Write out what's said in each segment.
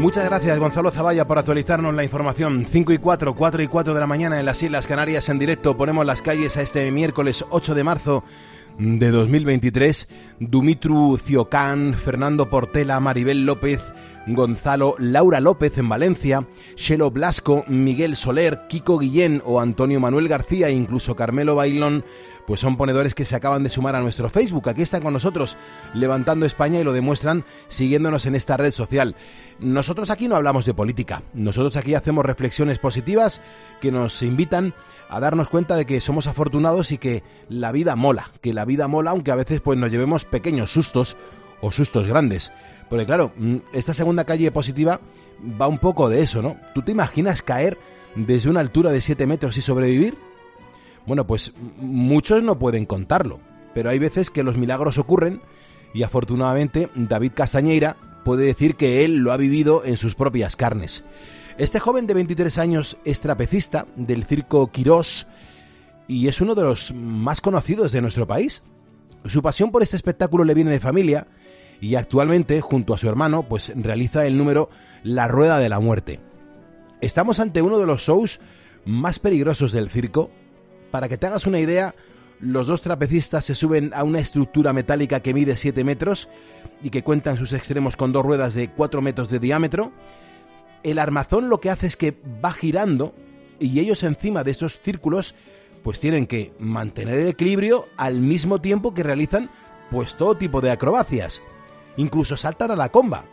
Muchas gracias Gonzalo Zavalla por actualizarnos la información. 5 y 4, 4 y 4 de la mañana en las Islas Canarias en directo. Ponemos las calles a este miércoles 8 de marzo de 2023. Dumitru Ciocán, Fernando Portela, Maribel López, Gonzalo Laura López en Valencia, Shelo Blasco, Miguel Soler, Kiko Guillén o Antonio Manuel García e incluso Carmelo Bailón pues son ponedores que se acaban de sumar a nuestro Facebook. Aquí están con nosotros levantando España y lo demuestran siguiéndonos en esta red social. Nosotros aquí no hablamos de política, nosotros aquí hacemos reflexiones positivas que nos invitan a darnos cuenta de que somos afortunados y que la vida mola, que la vida mola aunque a veces pues nos llevemos pequeños sustos o sustos grandes. Porque claro, mm, esta segunda calle positiva va un poco de eso, ¿no? ¿Tú te imaginas caer desde una altura de 7 metros y sobrevivir? Bueno, pues muchos no pueden contarlo, pero hay veces que los milagros ocurren y afortunadamente David Castañeira puede decir que él lo ha vivido en sus propias carnes. Este joven de 23 años es trapecista del circo Quirós y es uno de los más conocidos de nuestro país. Su pasión por este espectáculo le viene de familia y actualmente, junto a su hermano, pues realiza el número La Rueda de la Muerte. Estamos ante uno de los shows más peligrosos del circo para que te hagas una idea, los dos trapecistas se suben a una estructura metálica que mide 7 metros y que cuenta en sus extremos con dos ruedas de 4 metros de diámetro. El armazón lo que hace es que va girando y ellos encima de estos círculos pues tienen que mantener el equilibrio al mismo tiempo que realizan pues todo tipo de acrobacias. Incluso saltan a la comba.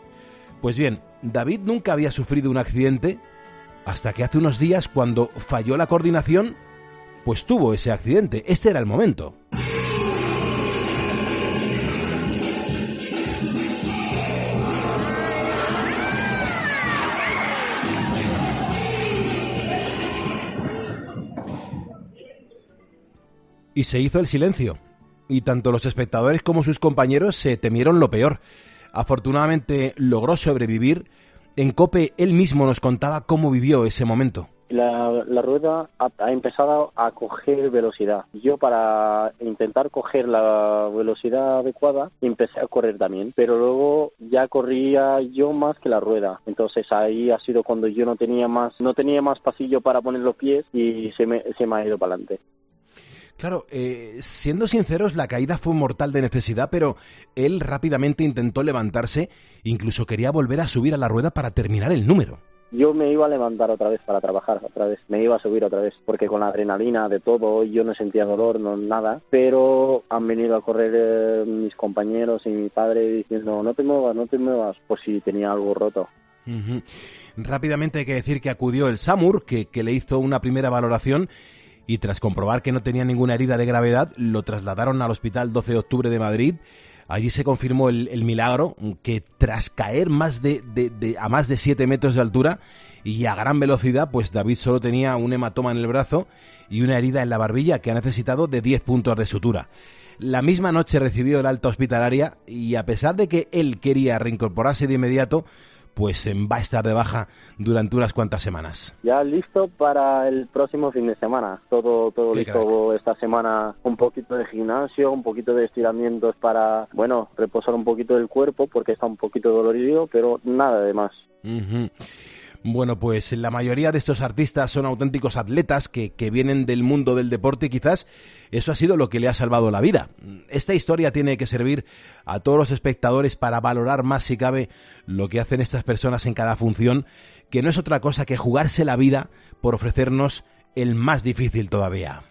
Pues bien, David nunca había sufrido un accidente hasta que hace unos días cuando falló la coordinación pues tuvo ese accidente. Este era el momento. Y se hizo el silencio. Y tanto los espectadores como sus compañeros se temieron lo peor. Afortunadamente logró sobrevivir. En Cope él mismo nos contaba cómo vivió ese momento la, la rueda ha, empezado a coger velocidad. Yo para intentar coger la velocidad adecuada empecé a correr también, pero luego ya corría yo más que la rueda. Entonces ahí ha sido cuando yo no tenía más no tenía más pasillo para poner los pies y se me, se me ha ido para adelante. Claro, eh, siendo sinceros, la caída fue mortal de necesidad, pero él rápidamente intentó levantarse, incluso quería volver a subir a la rueda para terminar el número yo me iba a levantar otra vez para trabajar, otra vez, me iba a subir otra vez, porque con la adrenalina de todo yo no sentía dolor, no nada, pero han venido a correr eh, mis compañeros y mi padre diciendo no te muevas, no te muevas, por si tenía algo roto. Rápidamente hay que decir que acudió el SAMUR, que, que le hizo una primera valoración y tras comprobar que no tenía ninguna herida de gravedad, lo trasladaron al Hospital 12 de Octubre de Madrid Allí se confirmó el, milagro que tras caer más de, a más de 7 metros de altura y a gran velocidad, pues David solo tenía un hematoma en el brazo y una herida en la barbilla que ha necesitado de 10 puntos de sutura. La misma noche recibió el alta hospitalaria y a pesar de que él quería reincorporarse de inmediato, pues va a estar de baja durante unas cuantas semanas. Ya listo para el próximo fin de semana. Todo, todo listo esta semana. Un poquito de gimnasio, un poquito de estiramientos para, bueno, reposar un poquito del cuerpo porque está un poquito dolorido, pero nada de más. Bueno, pues la mayoría de estos artistas son auténticos atletas que, que, vienen del mundo del deporte y quizás eso ha sido lo que le ha salvado la vida. Esta historia tiene que servir a todos los espectadores para valorar más si cabe lo que hacen estas personas en cada función, que no es otra cosa que jugarse la vida por ofrecernos el más difícil todavía.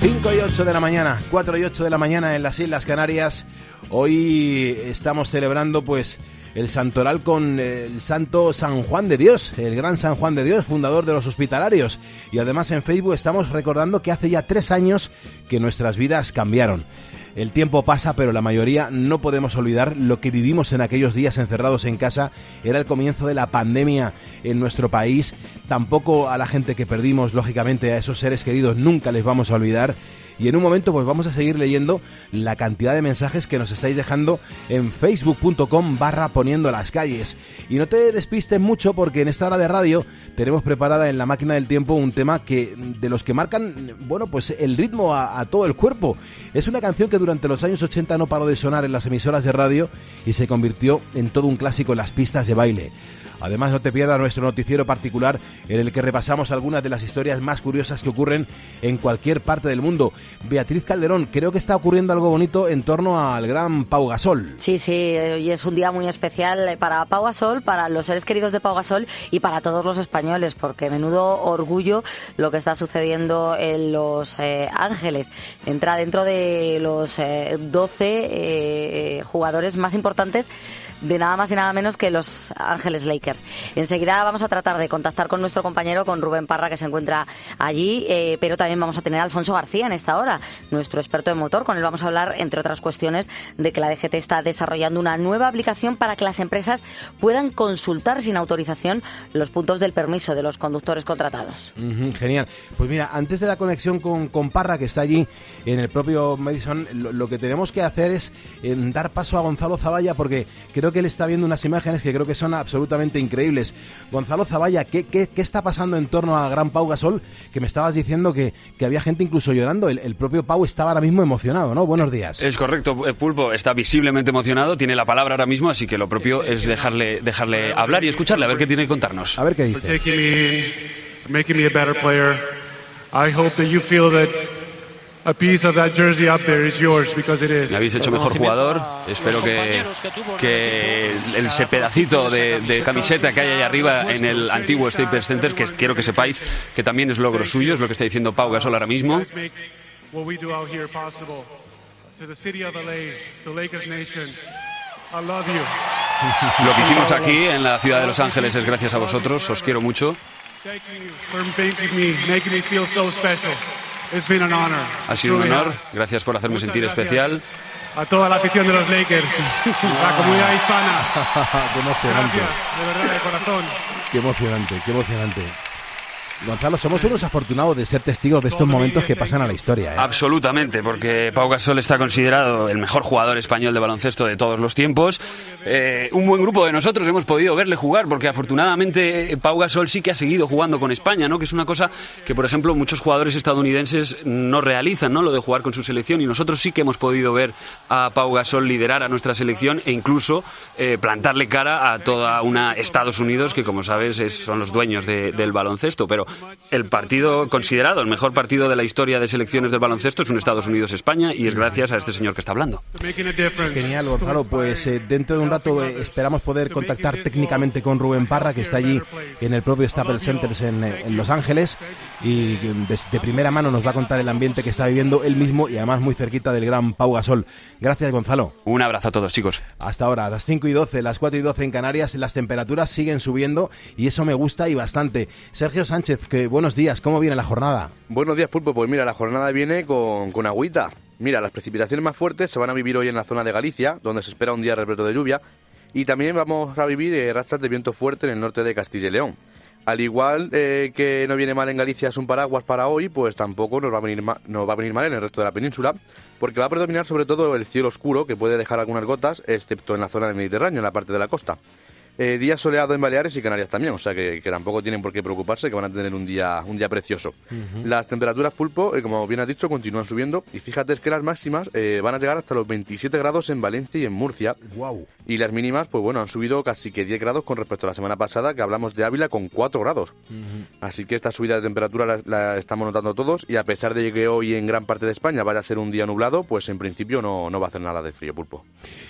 5 y 8 de la mañana, 4 y 8 de la mañana en las Islas Canarias. Hoy estamos celebrando pues el santoral con el santo San Juan de Dios, el gran San Juan de Dios, fundador de los hospitalarios. Y además en Facebook estamos recordando que hace ya tres años que nuestras vidas cambiaron. El tiempo pasa, pero la mayoría no podemos olvidar lo que vivimos en aquellos días encerrados en casa. Era el comienzo de la pandemia en nuestro país. Tampoco a la gente que perdimos, lógicamente, a esos seres queridos, nunca les vamos a olvidar y en un momento pues vamos a seguir leyendo la cantidad de mensajes que nos estáis dejando en facebook.com barra poniendo las calles. Y no te despistes mucho porque en esta hora de radio tenemos preparada en la máquina del tiempo un tema que de los que marcan, bueno, pues el ritmo a, a todo el cuerpo. Es una canción que durante los años 80 no paró de sonar en las emisoras de radio y se convirtió en todo un clásico en las pistas de baile. Además, no te pierdas nuestro noticiero particular en el que repasamos algunas de las historias más curiosas que ocurren en cualquier parte del mundo. Beatriz Calderón, creo que está ocurriendo algo bonito en torno al gran Pau Gasol. Sí, sí, hoy es un día muy especial para Pau Gasol, para los seres queridos de Pau Gasol y para todos los españoles, porque menudo orgullo lo que está sucediendo en Los eh, Ángeles. Entra dentro de los 12 eh, eh, jugadores más importantes de nada más y nada menos que los Ángeles Lakers. Enseguida vamos a tratar de contactar con nuestro compañero, con Rubén Parra, que se encuentra allí, eh, pero también vamos a tener a Alfonso García en esta hora, nuestro experto en motor. Con él vamos a hablar, entre otras cuestiones, de que la DGT está desarrollando una nueva aplicación para que las empresas puedan consultar sin autorización los puntos del permiso de los conductores contratados. genial. Pues mira, antes de la conexión con, con, Parra, que está allí en el propio Madison, lo, que tenemos que hacer es eh, dar paso a Gonzalo Zavalla, porque que él está viendo unas imágenes que creo que son absolutamente increíbles. Gonzalo Zavalla, ¿qué, qué, está pasando en torno a gran Pau Gasol? Que me estabas diciendo que, que había gente incluso llorando. El, propio Pau estaba ahora mismo emocionado, ¿no? Buenos días. Es correcto, eh, Pulpo está visiblemente emocionado, tiene la palabra ahora mismo, así que lo propio es dejarle, dejarle hablar y escucharle, a ver qué tiene que contarnos. A ver qué dice. I hope that you feel that me habéis hecho mejor jugador. Espero que, que ese pedacito de, camiseta que hay ahí arriba en el antiguo Staples Center, que quiero que sepáis que también es logro suyo, es lo que está diciendo Pau Gasol ahora mismo. Lo que hicimos aquí en la ciudad de Los Ángeles es gracias a vosotros, os quiero mucho. Ha sido un honor. Gracias por hacerme sentir especial. A toda la afición de los Lakers, la comunidad hispana. qué emocionante. Gracias, de verdad, de corazón. Qué emocionante, qué emocionante. Gonzalo, somos unos afortunados de ser testigos de estos momentos que pasan a la historia. ¿eh? Absolutamente, porque Pau Gasol está considerado el mejor jugador español de baloncesto de todos los tiempos. Eh, un buen grupo de nosotros hemos podido verle jugar, porque afortunadamente eh, Pau Gasol sí que ha seguido jugando con España, ¿no? que es una cosa que, por ejemplo, muchos jugadores estadounidenses no realizan, ¿no? lo de jugar con su selección, y nosotros sí que hemos podido ver a Pau Gasol liderar a nuestra selección e incluso plantarle cara a toda una Estados Unidos que, como sabes, son los dueños del baloncesto. Pero el partido considerado el mejor partido de la historia de selecciones del baloncesto es un Estados Unidos-España y es gracias a este señor que está hablando. Genial, Gonzalo. Pues eh, dentro de un rato eh, esperamos poder contactar técnicamente con Rubén Parra, que está allí en el propio Staples Centers en, eh, en Los Ángeles y de, primera mano nos va a contar el ambiente que está viviendo él mismo y además muy cerquita del gran Pau Gasol. Gracias, Gonzalo. Un abrazo a todos, chicos. Hasta ahora, a las 5 y 12, las 4 y 12 en Canarias, las temperaturas siguen subiendo y eso me gusta y bastante. Sergio Sánchez, que buenos días, ¿cómo viene la jornada? Buenos días, Pulpo. Pues mira, la jornada viene con, con agüita. Mira, las precipitaciones más fuertes se van a vivir hoy en la zona de Galicia, donde se espera un día repleto de lluvia, y también vamos a vivir eh, rachas de viento fuerte en el norte de Castilla y León. Al igual eh, que no viene mal en Galicia es un paraguas para hoy, pues tampoco nos va, a venir mal, va a venir mal en el resto de la península, porque va a predominar sobre todo el cielo oscuro, que puede dejar algunas gotas, excepto en la zona del Mediterráneo, en la parte de la costa. Eh, día soleado en Baleares y Canarias también, o sea que, tampoco tienen por qué preocuparse, que van a tener un día, un día precioso. Las temperaturas pulpo, eh, como bien has dicho, continúan subiendo y fíjate que las máximas eh, van a llegar hasta los 27 grados en Valencia y en Murcia. Wow. Y las mínimas, pues bueno, han subido casi que 10 grados con respecto a la semana pasada, que hablamos de Ávila con 4 grados. Así que esta subida de temperatura la, estamos notando todos y a pesar de que hoy en gran parte de España vaya a ser un día nublado, pues en principio no, no va a hacer nada de frío pulpo.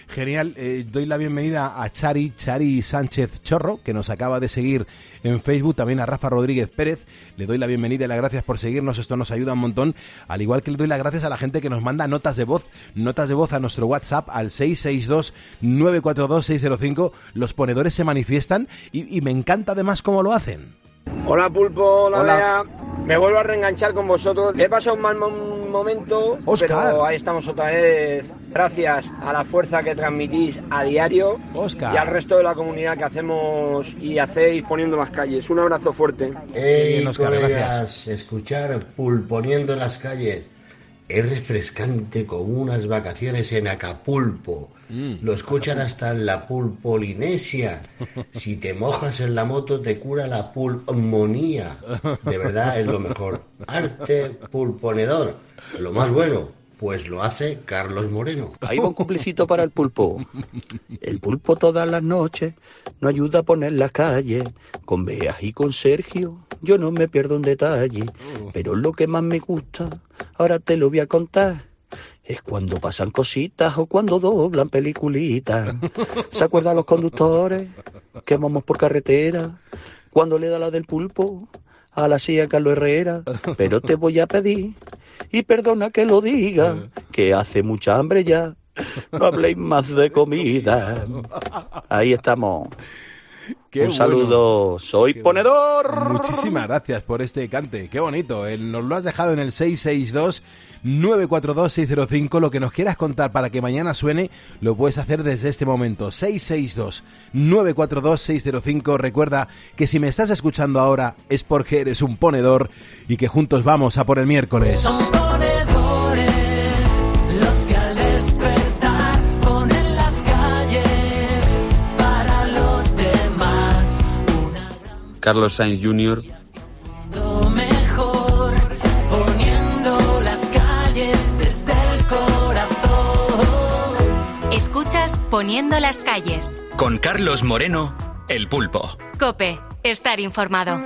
Genial, doy la bienvenida a Chari, Chari Sánchez Chorro que nos acaba de seguir en Facebook, también a Rafa Rodríguez Pérez. Le doy la bienvenida y las gracias por seguirnos, esto nos ayuda un montón. Al igual que le doy las gracias a la gente que nos manda notas de voz, notas de voz a nuestro WhatsApp al 662-942-605. Los ponedores se manifiestan y, me encanta además cómo lo hacen. Hola Pulpo, hola, Me vuelvo a reenganchar con vosotros. He pasado un mal momento, pero ahí estamos otra vez. Gracias a la fuerza que transmitís a diario Oscar. y al resto de la comunidad que hacemos y hacéis poniendo las calles. Un abrazo fuerte. Hey, Oscar, gracias. escuchar Pulponiendo en las calles. Es refrescante como unas vacaciones en Acapulco. Mm. Lo escuchan hasta en la pulpolinesia. Si te mojas en la moto te cura la pulmonía. De verdad es lo mejor. Arte pulponedor. Lo más bueno. Pues lo hace Carlos Moreno. Ahí va un cumplicito para el pulpo. El pulpo todas las noches no ayuda a poner la calle. Con Beas y con Sergio yo no me pierdo un detalle. Pero lo que más me gusta, ahora te lo voy a contar. Es cuando pasan cositas o cuando doblan peliculitas. ¿Se acuerdan los conductores que vamos por carretera? Cuando le da la del pulpo a la silla Carlos Herrera. Pero te voy a pedir y perdona que lo diga, que hace mucha hambre ya. No habléis más de comida. Ahí estamos. Un saludo, soy ponedor. Muchísimas gracias por este cante, qué bonito. Nos lo has dejado en el 662 942 605. Lo que nos quieras contar para que mañana suene, lo puedes hacer desde este momento. 662 942 605. Recuerda que si me estás escuchando ahora es porque eres un ponedor y que juntos vamos a por el miércoles. Carlos Sainz Jr. Poniendo las calles. Con Carlos Moreno, El Pulpo. Cope, estar informado.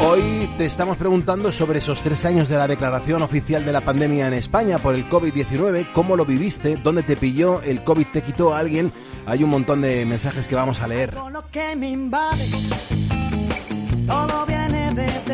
Hoy te estamos preguntando sobre esos tres años de la declaración oficial de la pandemia en España por el COVID-19, cómo lo viviste, dónde te pilló, el COVID te quitó a alguien hay un montón de mensajes que vamos a leer. Lo que me invade, todo viene de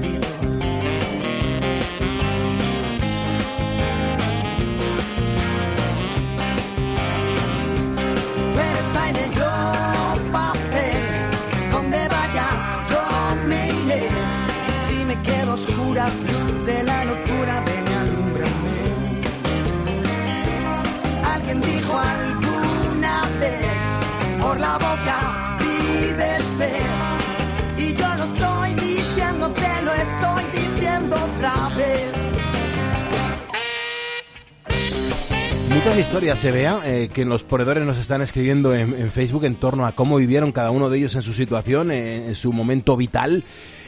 Muchas historias se vea eh, que los ponedores nos están escribiendo en, Facebook en torno a cómo vivieron cada uno de ellos en su situación, en su momento vital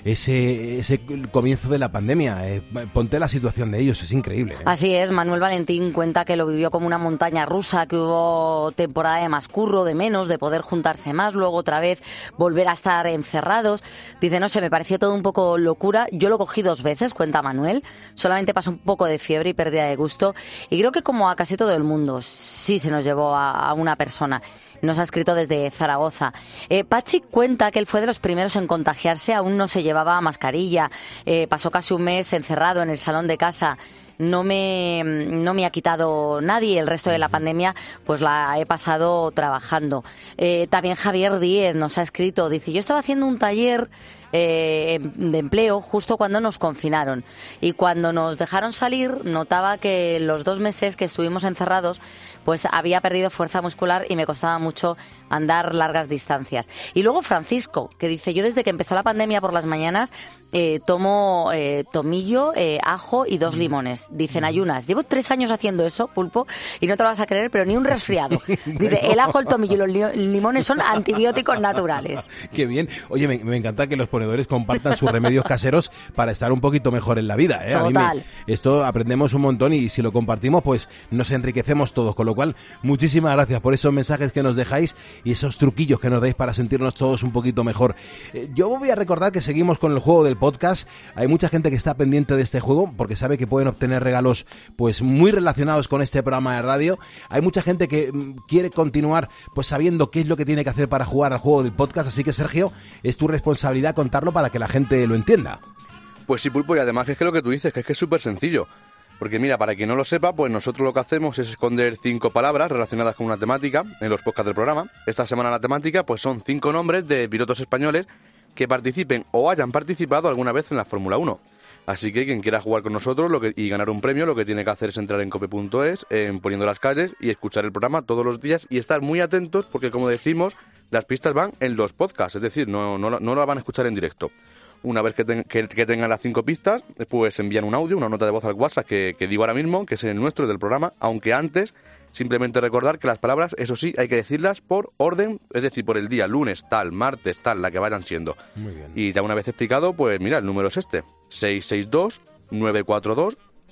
ese, ese comienzo de la pandemia. Eh, ponte la situación de ellos, es increíble. ¿eh? Así es, Manuel Valentín cuenta que lo vivió como una montaña rusa, que hubo temporada de más curro, de menos, de poder juntarse más, luego otra vez volver a estar encerrados. Dice, no sé, me pareció todo un poco locura. Yo lo cogí dos veces, cuenta Manuel. Solamente pasó un poco de fiebre y pérdida de gusto. Y creo que como a casi todo el mundo, sí se nos llevó a, a una persona nos ha escrito desde Zaragoza. Eh, Pachi cuenta que él fue de los primeros en contagiarse, aún no se llevaba mascarilla, eh, pasó casi un mes encerrado en el salón de casa no me, no me ha quitado nadie. El resto de la pandemia, pues la he pasado trabajando. Eh, también Javier Díez nos ha escrito, dice, yo estaba haciendo un taller eh, de empleo justo cuando nos confinaron. Y cuando nos dejaron salir, notaba que los dos meses que estuvimos encerrados, pues había perdido fuerza muscular y me costaba mucho andar largas distancias. Y luego Francisco, que dice, yo desde que empezó la pandemia por las mañanas, eh, tomo eh, tomillo, eh, ajo y dos limones. Dicen ayunas. Llevo tres años haciendo eso, pulpo, y no te lo vas a creer, pero ni un resfriado. Dice, el ajo, el tomillo y los limones son antibióticos naturales. Qué bien. Oye, me, me encanta que los ponedores compartan sus remedios caseros para estar un poquito mejor en la vida. ¿eh? A mí me- Total. esto aprendemos un montón y si lo compartimos, pues nos enriquecemos todos. Con lo cual, muchísimas gracias por esos mensajes que nos dejáis y esos truquillos que nos dais para sentirnos todos un poquito mejor. Eh, yo voy a recordar que seguimos con el juego del podcast. Hay mucha gente que está pendiente de este juego porque sabe que pueden obtener regalos pues muy relacionados con este programa de radio. Hay mucha gente que mm, quiere continuar pues sabiendo qué es lo que tiene que hacer para jugar al juego del podcast. Así que Sergio, es tu responsabilidad contarlo para que la gente lo entienda. Pues sí, Pulpo, y además es que lo que tú dices, que es que es súper sencillo. Porque mira, para quien no lo sepa, pues nosotros lo que hacemos es esconder cinco palabras relacionadas con una temática en los podcasts del programa. Esta semana la temática pues son cinco nombres de pilotos españoles que participen o hayan participado alguna vez en la Fórmula 1. Así que quien quiera jugar con nosotros lo que, y ganar un premio, lo que tiene que hacer es entrar en cope.es, en poniendo las calles y escuchar el programa todos los días y estar muy atentos porque como decimos, las pistas van en los podcasts, es decir, no, no, no la van a escuchar en directo. Una vez que, ten- que- que tengan las cinco pistas, pues envían un audio, una nota de voz al WhatsApp que, que digo ahora mismo, que es el nuestro del programa, aunque antes simplemente recordar que las palabras, eso sí, hay que decirlas por orden, es decir, por el día, lunes tal, martes tal, la que vayan siendo. Muy bien. Y ya una vez explicado, pues mira, el número es este,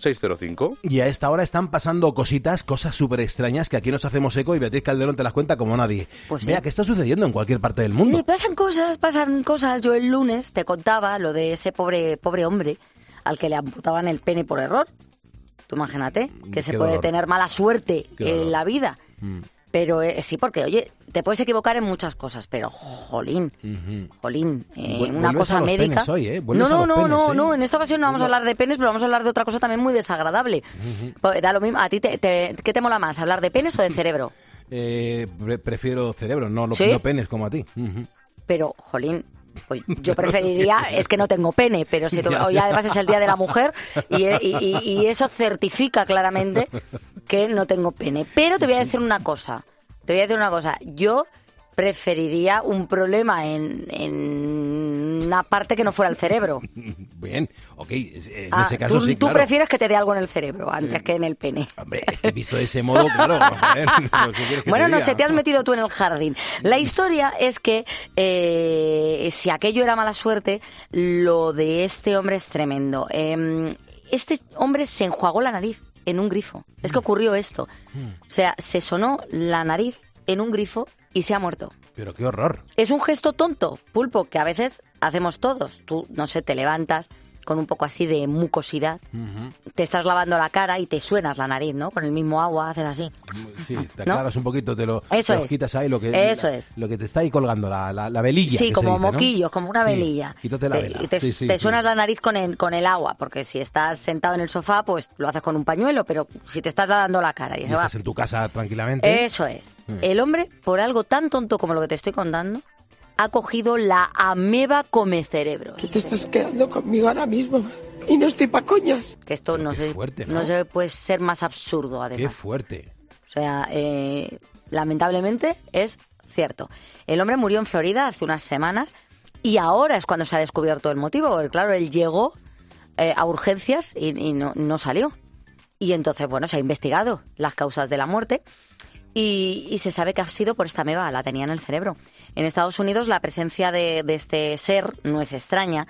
662-942-605. Y a esta hora están pasando cositas, cosas súper extrañas que aquí nos hacemos eco y Beatriz Calderón te las cuenta como nadie. Pues sí. Vea, ¿qué está sucediendo en cualquier parte del Y mundo? pasan cosas, pasan cosas. Yo el lunes te contaba lo de ese pobre, pobre hombre al que le amputaban el pene por error. Tú imagínate que se Qué puede tener mala suerte Qué dolor. en la vida. Mm. Pero eh, sí, porque, oye, te puedes equivocar en muchas cosas, pero, jolín, jolín, eh, una cosa a los médica. hoy, ¿eh? No, a no, los no, penes, no, ¿eh? no, en esta ocasión no vamos a hablar de penes, pero vamos a hablar de otra cosa también muy desagradable. Pues Da lo mismo, ¿a ti te, te- qué te mola más, hablar de penes o de cerebro? Eh, pre- prefiero cerebro, no, lo- ¿Sí? no penes como a ti. Pero, jolín, yo preferiría, es que no tengo pene, pero si hoy además es el Día de la Mujer y, y- y- y eso certifica claramente que no tengo pene. Pero te voy a decir una cosa, te voy a decir una cosa, yo preferiría un problema en, en una parte que no fuera el cerebro. Bien, ok, en Ah, ese caso tú, sí, tú prefieres que te dé algo en el cerebro antes que en el pene. Hombre, es que visto de ese modo, claro. a ver, ¿qué quieres que Bueno, no sé, te has metido tú en el jardín. La historia es que eh, si aquello era mala suerte, lo de este hombre es tremendo. Eh, este hombre se enjuagó la nariz en un grifo. Es que ocurrió esto. O sea, se sonó la nariz en un grifo y se ha muerto. Pero qué horror. Es un gesto tonto, pulpo, que a veces hacemos todos. Tú, no sé, te levantas con un poco así de mucosidad, te estás lavando la cara y te suenas la nariz, ¿no? Con el mismo agua haces así. Sí, te ¿No? aclaras un poquito, te lo, Eso te es. quitas ahí, lo que, Eso la- es. lo que te está ahí colgando, la, la, la velilla. Sí, que como dice, ¿no? moquillos, como una Sí, velilla. quítate la Te- vela. Y te, Sí, sí, te sí. suenas la nariz con el, con el agua, porque si estás sentado en el sofá, pues lo haces con un pañuelo, pero si te estás lavando la cara y Y se va- estás en tu casa tranquilamente. Eso es. Mm. El hombre, por algo tan tonto como lo que te estoy contando, ha cogido la ameba come cerebros. Tú te estás quedando conmigo ahora mismo y no estoy pa' coñas. Que esto no se, fuerte, ¿no? ¿no? se puede ser más absurdo, Qué además. fuerte. O sea, eh, lamentablemente es cierto. El hombre murió en Florida hace unas semanas y ahora es cuando se ha descubierto el motivo, porque claro, él llegó eh, a urgencias y, y no, no salió. Y entonces, bueno, se ha investigado las causas de la muerte y, y se sabe que ha sido por esta meba, la tenía en el cerebro. En Estados Unidos la presencia de, este ser no es extraña,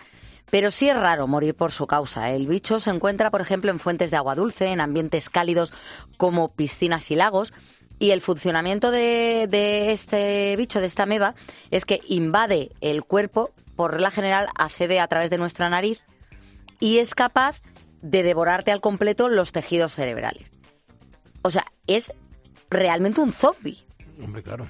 pero sí es raro morir por su causa. El bicho se encuentra, por ejemplo, en fuentes de agua dulce, en ambientes cálidos como piscinas y lagos. Y el funcionamiento de, de este bicho, de esta meba, es que invade el cuerpo, por regla general accede a través de nuestra nariz y es capaz de devorarte al completo los tejidos cerebrales. O sea, es realmente un zombie Hombre, claro.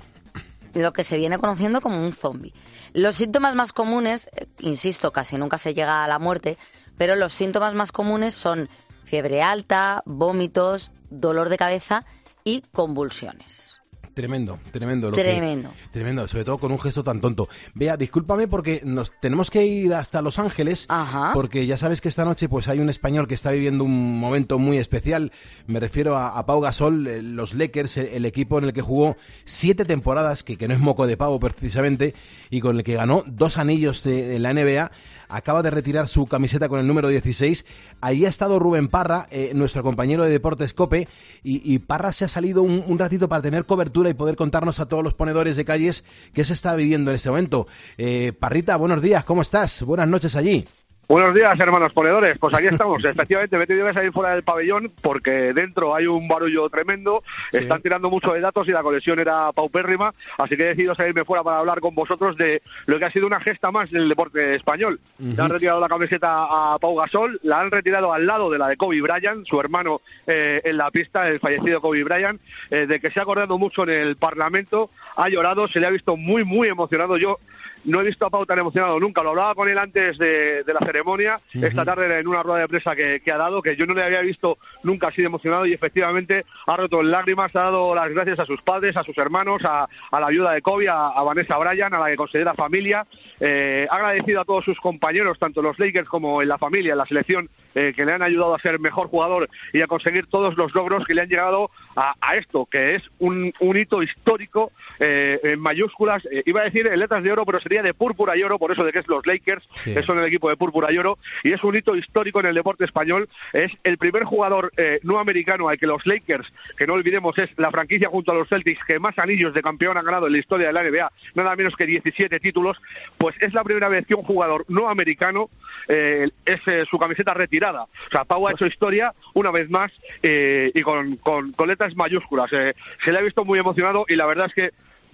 lo que se viene conociendo como un zombie. Los síntomas más comunes, eh, insisto, casi nunca se llega a la muerte, pero los síntomas más comunes son fiebre alta, vómitos, dolor de cabeza y convulsiones. Tremendo, tremendo. lo que- Tremendo. tremendo, sobre todo con un gesto tan tonto. Vea, discúlpame porque nos tenemos que ir hasta Los Ángeles, porque ya sabes que esta noche pues hay un español que está viviendo un momento muy especial. Me refiero a, a Pau Gasol, eh, los Lakers, el, el equipo en el que jugó siete temporadas, que, que no es moco de pavo precisamente, y con el que ganó dos anillos de, en la NBA. Acaba de retirar su camiseta con el número 16. Ahí ha estado Rubén Parra, eh, nuestro compañero de Deportes Cope, y, Parra se ha salido un, ratito para tener cobertura y poder contarnos a todos los ponedores de calles qué se está viviendo en este momento. Eh, Parrita, buenos días, ¿cómo estás? Buenas noches allí. Buenos días, hermanos ponedores. Pues aquí estamos. Efectivamente, me he tenido que salir fuera del pabellón porque dentro hay un barullo tremendo. Están tirando mucho de datos y la conexión era paupérrima. Así que he decidido salirme fuera para hablar con vosotros de lo que ha sido una gesta más del deporte español. Le han retirado la camiseta a Pau Gasol, la han retirado al lado de la de Kobe Bryant, su hermano eh, en la pista, el fallecido Kobe Bryant, eh, de que se ha acordado mucho en el Parlamento. Ha llorado, se le ha visto muy, muy emocionado. Yo no he visto a Pau tan emocionado nunca. Lo hablaba con él antes de, la ceremonia, esta tarde en una rueda de prensa que, ha dado, que yo no le había visto nunca así de emocionado y efectivamente ha roto en lágrimas, ha dado las gracias a sus padres, a sus hermanos, a, la ayuda de Kobe, a, Vanessa Bryan, a la que considera familia. Eh, ha agradecido a todos sus compañeros, tanto los Lakers como en la familia, en la selección, eh, que le han ayudado a ser mejor jugador y a conseguir todos los logros que le han llegado a, esto, que es un, hito histórico eh, en mayúsculas, iba a decir en letras de oro, pero sería de púrpura y oro, por eso de que es los Lakers, son el equipo de púrpura y oro, y es un hito histórico en el deporte español. Es el primer jugador eh, no americano al que los Lakers, que no olvidemos es la franquicia junto a los Celtics que más anillos de campeón han ganado en la historia de la NBA, nada menos que 17 títulos, pues es la primera vez que un jugador no americano eh, es eh, su camiseta retirada. O sea, Pau ha hecho historia una vez más y con, con, letras mayúsculas. se le ha visto muy emocionado y la verdad es que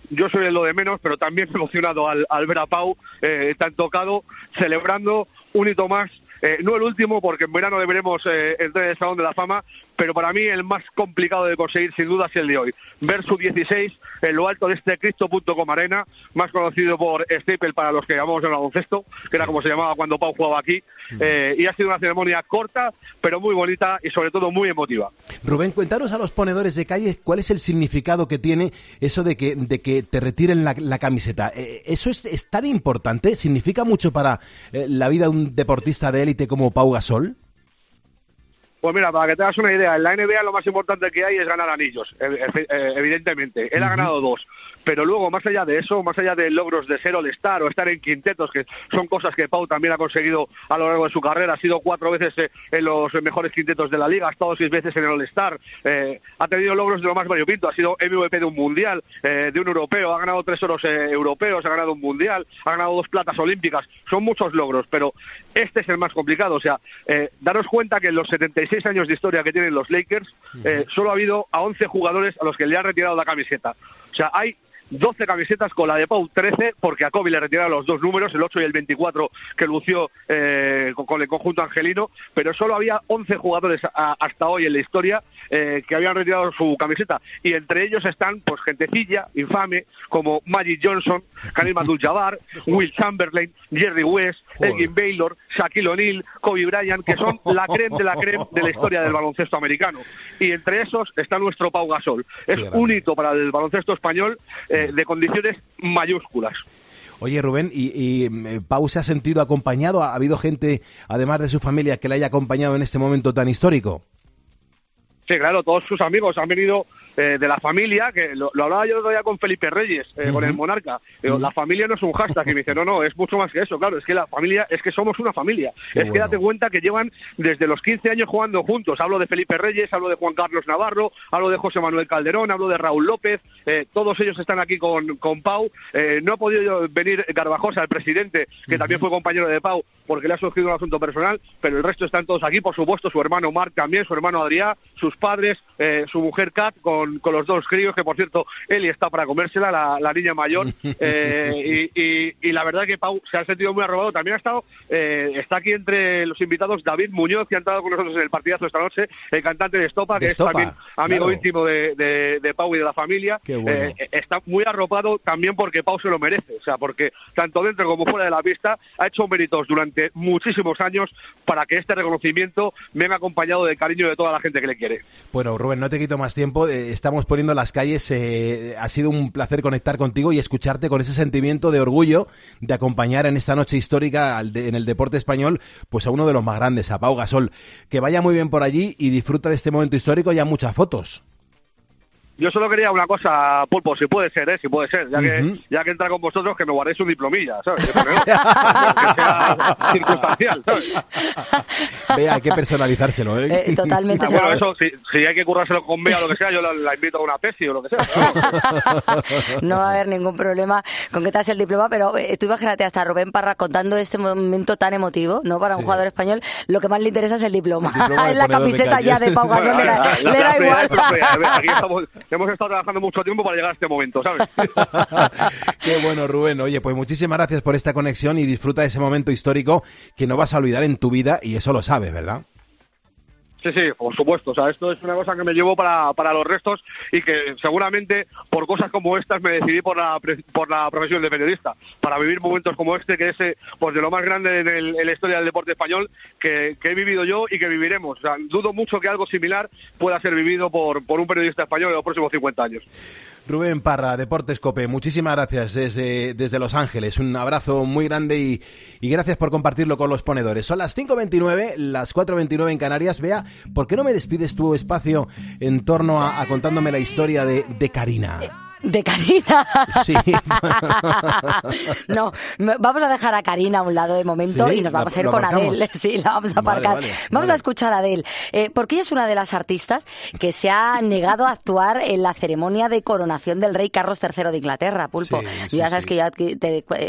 yo soy lo de menos, pero también emocionado al, ver a Pau eh, tan tocado, celebrando un hito más eh, no el último, porque en verano deberemos eh, entrar en el Salón de la Fama, pero para mí el más complicado de conseguir, sin duda, es el de hoy. Ver su 16 en lo alto de este Cristo.com Arena, más conocido por Staple para los que llamamos el baloncesto, que era como se llamaba cuando Pau jugaba aquí. Eh, y ha sido una ceremonia corta, pero muy bonita y sobre todo muy emotiva. Rubén, cuéntanos a los ponedores de calle cuál es el significado que tiene eso de que, de que te retiren la, camiseta. ¿Eso es, tan importante? ¿Significa mucho para la vida de un deportista de como Pau Gasol? Pues mira, para que te hagas una idea, en la NBA lo más importante que hay es ganar anillos, eh, evidentemente. Él ha ganado dos, pero luego, más allá de eso, más allá de logros de ser All-Star o estar en quintetos, que son cosas que Pau también ha conseguido a lo largo de su carrera, ha sido cuatro veces eh, en los mejores quintetos de la liga, ha estado seis veces en el All-Star, eh, ha tenido logros de lo más variopinto, ha sido MVP de un mundial, de un europeo, ha ganado tres oros europeos, ha ganado un mundial, ha ganado dos platas olímpicas, son muchos logros, pero este es el más complicado, o sea, daros cuenta que en los 76 seis años de historia que tienen los Lakers, eh, solo ha habido a 11 jugadores a los que le han retirado la camiseta. O sea, hay 12 camisetas con la de Pau 13, porque a Kobe le retiraron los dos números, el 8 y el 24, que lució eh, con, el conjunto angelino, pero solo había 11 jugadores hasta hoy en la historia eh, que habían retirado su camiseta. Y entre ellos están, pues, gentecilla, infame, como Magic Johnson, Karim Abdul-Jabbar, Will Chamberlain, Jerry West, Elgin Baylor, Shaquille O'Neal, Kobe Bryant, que son la creme de la creme de la historia del baloncesto americano. Y entre esos está nuestro Pau Gasol. Es un hito para el baloncesto español. Eh, de condiciones mayúsculas. Oye, Rubén, ¿y, ¿y, eh, Pau se ha sentido acompañado? ¿Ha habido gente, además de su familia, que le haya acompañado en este momento tan histórico? Sí, claro, todos sus amigos han venido eh, de la familia, que lo, hablaba yo todavía con Felipe Reyes, eh, con el monarca. La familia no es un hashtag, y me dice, no, no, es mucho más que eso, claro, es que la familia, es que somos una familia. es que date cuenta que llevan desde los 15 años jugando juntos. Hablo de Felipe Reyes, hablo de Juan Carlos Navarro, hablo de José Manuel Calderón, hablo de Raúl López, eh, todos ellos están aquí con, con Pau. no ha podido venir Garbajosa, el presidente, que también fue compañero de Pau, porque le ha surgido un asunto personal, pero el resto están todos aquí, por supuesto, su hermano Marc también, su hermano Adrián, sus padres, su mujer Kat, con con, los dos críos, que por cierto, Eli está para comérsela, la, niña mayor, eh, y, la verdad que Pau se ha sentido muy arrobado. También ha estado, eh, está aquí entre los invitados David Muñoz, que ha entrado con nosotros en el partidazo esta noche, el cantante de Estopa, que es también amigo íntimo de, Pau y de la familia. Eh, está muy arropado también porque Pau se lo merece, o sea, porque tanto dentro como fuera de la pista ha hecho méritos durante muchísimos años para que este reconocimiento venga acompañado de cariño de toda la gente que le quiere. Bueno, Rubén, no te quito más tiempo estamos poniendo las calles. Eh, ha sido un placer conectar contigo y escucharte con ese sentimiento de orgullo de acompañar en esta noche histórica en el deporte español, pues a uno de los más grandes, a Pau Gasol. Que vaya muy bien por allí y disfruta de este momento histórico y a muchas fotos. Yo solo quería una cosa, Pulpo, si puede ser, ¿eh? Si puede ser, ya que ya que entra con vosotros, que me guardéis un diplomilla, ¿sabes? Que, sea circunstancial, ¿sabes? Vea, hay que personalizárselo, ¿eh? eh totalmente. Ah, bueno, eso, si, si, hay que currárselo con Bea o lo que sea, yo la, invito a una pesi o lo que sea. no va a haber ningún problema con que te hagas el diploma, pero eh, tú imagínate hasta Rubén Parra contando este momento tan emotivo, ¿no? Para un jugador español, lo que más le interesa es el diploma. en la camiseta ya de Pau Gasol le, da, igual. Aquí estamos, hemos estado trabajando mucho tiempo para llegar a este momento, ¿sabes? Qué bueno, Rubén. Oye, pues muchísimas gracias por esta conexión y disfruta de ese momento histórico que no vas a olvidar en tu vida y eso lo sabes, ¿verdad? Sí, sí, por supuesto. O sea, esto es una cosa que me llevo para, para los restos y que seguramente por cosas como estas me decidí por la, por la profesión de periodista, para vivir momentos como este, que es eh, pues de lo más grande en, el, en la historia del deporte español que, he vivido yo y que viviremos. O sea, dudo mucho que algo similar pueda ser vivido por, por un periodista español en los próximos 50 años. Rubén Parra, Deportes Cope, muchísimas gracias desde, desde Los Ángeles. Un abrazo muy grande y, y, gracias por compartirlo con los ponedores. Son las 5.29, las 4.29 en Canarias. Vea, ¿por qué no me despides tu espacio en torno a, a contándome la historia de, de Karina? De Karina. Sí. no, vamos a dejar a Karina a un lado de momento y nos vamos a ir con Adele. Sí, la vamos a aparcar. vamos a escuchar a Adele, eh, porque ella es una de las artistas que se ha negado a actuar en la ceremonia de coronación del rey Carlos III de Inglaterra, Pulpo. ya sabes que ya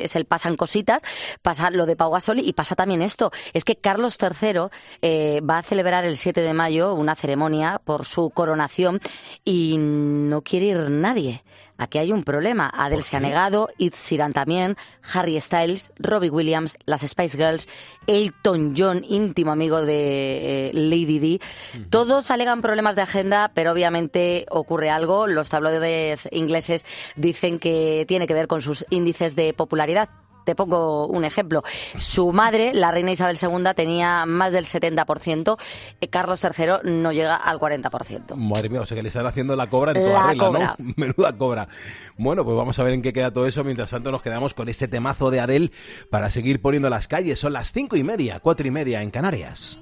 se pasan cositas, pasa lo de Pau Gasol y pasa también esto. Es que Carlos III eh, va a celebrar el 7 de mayo una ceremonia por su coronación y no quiere ir nadie. Aquí hay un problema. Adele se ha negado, Ed Sheeran también, Harry Styles, Robbie Williams, las Spice Girls, Elton John, íntimo amigo de eh, Lady Di. Todos alegan problemas de agenda, pero obviamente ocurre algo. Los tabloides ingleses dicen que tiene que ver con sus índices de popularidad te pongo un ejemplo. Su madre, la reina Isabel II, tenía más del 70%, eh, Carlos III no llega al 40%. Madre mía, o sea que le están haciendo la cobra en toda regla, ¿no? Menuda cobra. Bueno, pues vamos a ver en qué queda todo eso. Mientras tanto nos quedamos con este temazo de Adele para seguir poniendo las calles. Son las cinco y media, cuatro y media en Canarias.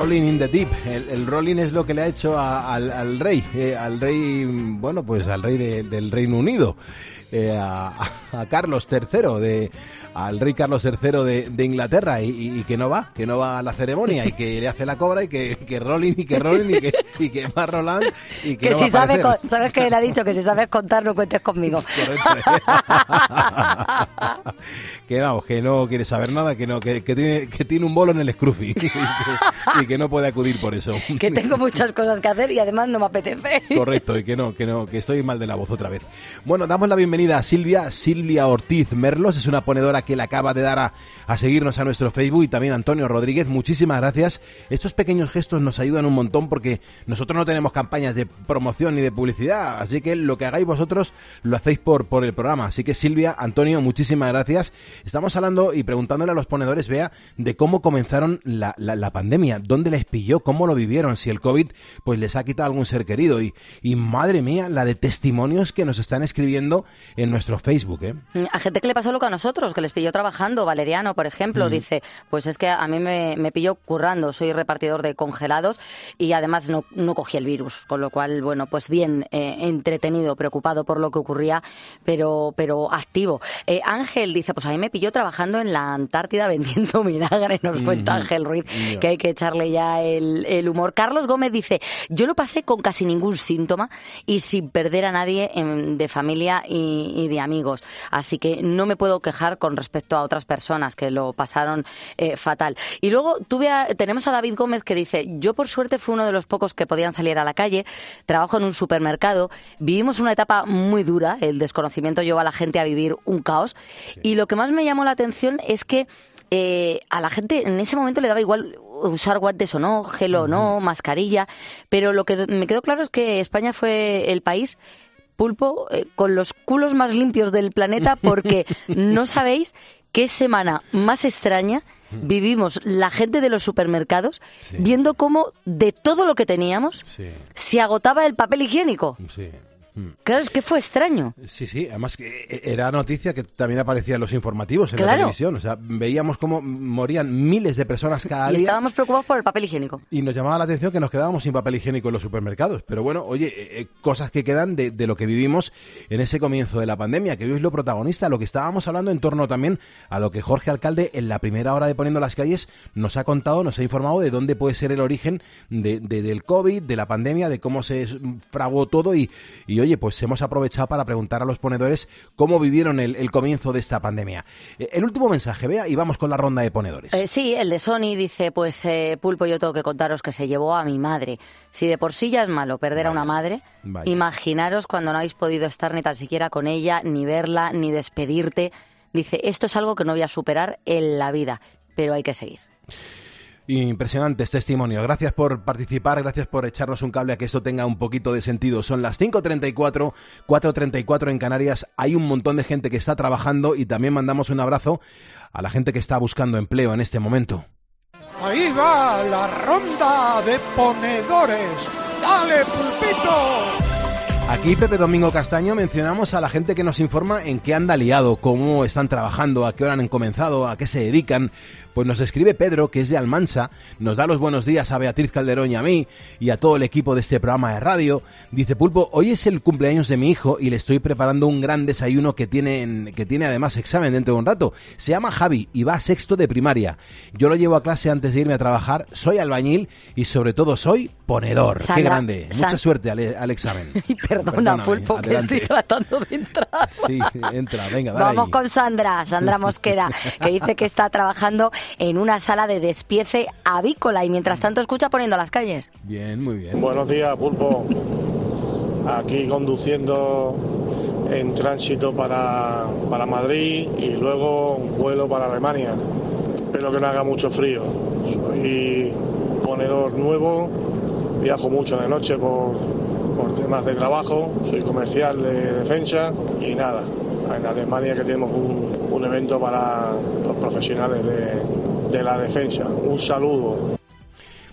Rolling in the Deep. El, rolling es lo que le ha hecho al, rey, eh, al rey, bueno, pues al rey del Reino Unido, eh, a, Carlos III, de, al rey Carlos III de, Inglaterra, y, que no va, que no va a la ceremonia, y que le hace la cobra, y que, que rolling, y que rolling, y que, y que va Roland, y que, si sabes, sabes que él ha dicho que si sabes contar, no cuentes conmigo. que vamos, que no quiere saber nada, que no, que, tiene, que tiene un bolo en el Scruffy y que no puede acudir por eso. Que tengo muchas cosas que hacer y además no me apetece. Correcto, y que no, que no, que estoy mal de la voz otra vez. Bueno, damos la bienvenida a Silvia, Silvia Ortiz Merlos, es una ponedora que le acaba de dar a, a seguirnos a nuestro Facebook y también Antonio Rodríguez, muchísimas gracias. Estos pequeños gestos nos ayudan un montón porque nosotros no tenemos campañas de promoción ni de publicidad, así que lo que hagáis vosotros lo hacéis por, por el programa. Así que Silvia, Antonio, muchísimas gracias. Estamos hablando y preguntándole a los ponedores, vea, de cómo comenzaron la, la, la pandemia dónde les pilló, cómo lo vivieron, si el COVID pues les ha quitado algún ser querido. Y, y madre mía, la de testimonios que nos están escribiendo en nuestro Facebook. ¿eh? A gente que le pasó lo que a nosotros, que les pilló trabajando. Valeriano, por ejemplo, mm. dice, pues es que a mí me, me, pilló currando, soy repartidor de congelados y además no, no cogí el virus, con lo cual, bueno, pues bien eh, entretenido, preocupado por lo que ocurría, pero, pero activo. Eh, Ángel dice, pues a mí me pilló trabajando en la Antártida vendiendo vinagre, nos cuenta Ángel Ruiz, que hay que echarle ya el, humor. Carlos Gómez dice, yo lo pasé con casi ningún síntoma y sin perder a nadie de familia y y, y de amigos. Así que no me puedo quejar con respecto a otras personas que lo pasaron eh, fatal. Y luego tuve a- tenemos a David Gómez que dice, yo por suerte fui uno de los pocos que podían salir a la calle, trabajo en un supermercado, vivimos una etapa muy dura, el desconocimiento llevó a la gente a vivir un caos. Y lo que más me llamó la atención es que eh, a la gente en ese momento le daba igual usar guantes o no, gel o no, mascarilla, pero lo que me quedó claro es que España fue el país pulpo eh, con los culos más limpios del planeta porque no sabéis qué semana más extraña vivimos la gente de los supermercados viendo cómo de todo lo que teníamos Sí, se agotaba el papel higiénico. sí. Mm. Claro, es que fue extraño. Sí, sí, además que e- era noticia que también aparecía en los informativos en la televisión. O sea, veíamos cómo morían miles de personas cada Y día. estábamos preocupados por el papel higiénico. Y nos llamaba la atención que nos quedábamos sin papel higiénico en los supermercados. Pero bueno, oye, eh, eh, cosas que quedan de, de lo que vivimos en ese comienzo de la pandemia, que hoy es lo protagonista, lo que estábamos hablando en torno también a lo que Jorge Alcalde en la primera hora de Poniendo las Calles nos ha contado, nos ha informado de dónde puede ser el origen de, de- del COVID, de la pandemia, de cómo se fraguó todo y, y oye, pues hemos aprovechado para preguntar a los ponedores cómo vivieron el, el comienzo de esta pandemia. Eh, El último mensaje, vea, y vamos con la ronda de ponedores. Eh, sí, el de Sony dice, pues eh, Pulpo, yo tengo que contaros que se llevó a mi madre. Si de por sí ya es malo perder a una madre, vaya. imaginaros cuando no habéis podido estar ni tan siquiera con ella, ni verla, ni despedirte. Dice, esto es algo que no voy a superar en la vida, pero hay que seguir. Impresionantes testimonios. Gracias por participar, gracias por echarnos un cable a que esto tenga un poquito de sentido. Son las 5.34, 4.34 en Canarias. Hay un montón de gente que está trabajando y también mandamos un abrazo a la gente que está buscando empleo en este momento. Ahí va la ronda de ponedores. ¡Dale, pulpito! Aquí, Pepe Domingo Castaño, mencionamos a la gente que nos informa en qué anda liado, cómo están trabajando, a qué hora han comenzado, a qué se dedican. Pues nos escribe Pedro, que es de Almansa, nos da los buenos días a Beatriz Calderón y a mí, y a todo el equipo de este programa de radio. Dice Pulpo, hoy es el cumpleaños de mi hijo y le estoy preparando un gran desayuno que tiene, en- que tiene además examen dentro de un rato. Se llama Javi y va a sexto de primaria. Yo lo llevo a clase antes de irme a trabajar, soy albañil y sobre todo soy ponedor. qué grande. Mucha suerte al, al examen. Perdona, Perdóname, Pulpo, adelante. que estoy tratando de entrar. Sí, entra, venga, dale Vamos ahí. con Sandra, Sandra Mosquera, que dice que está trabajando en una sala de despiece avícola y mientras tanto escucha poniendo las calles. Bien, muy bien. Buenos días, Pulpo. Aquí conduciendo en tránsito para, para Madrid y luego vuelo para Alemania. Espero que no haga mucho frío. Soy ponedor nuevo, viajo mucho de noche por, por temas de trabajo, soy comercial de defensa y nada. En Alemania que tenemos un, evento para los profesionales de, de la defensa. Un saludo.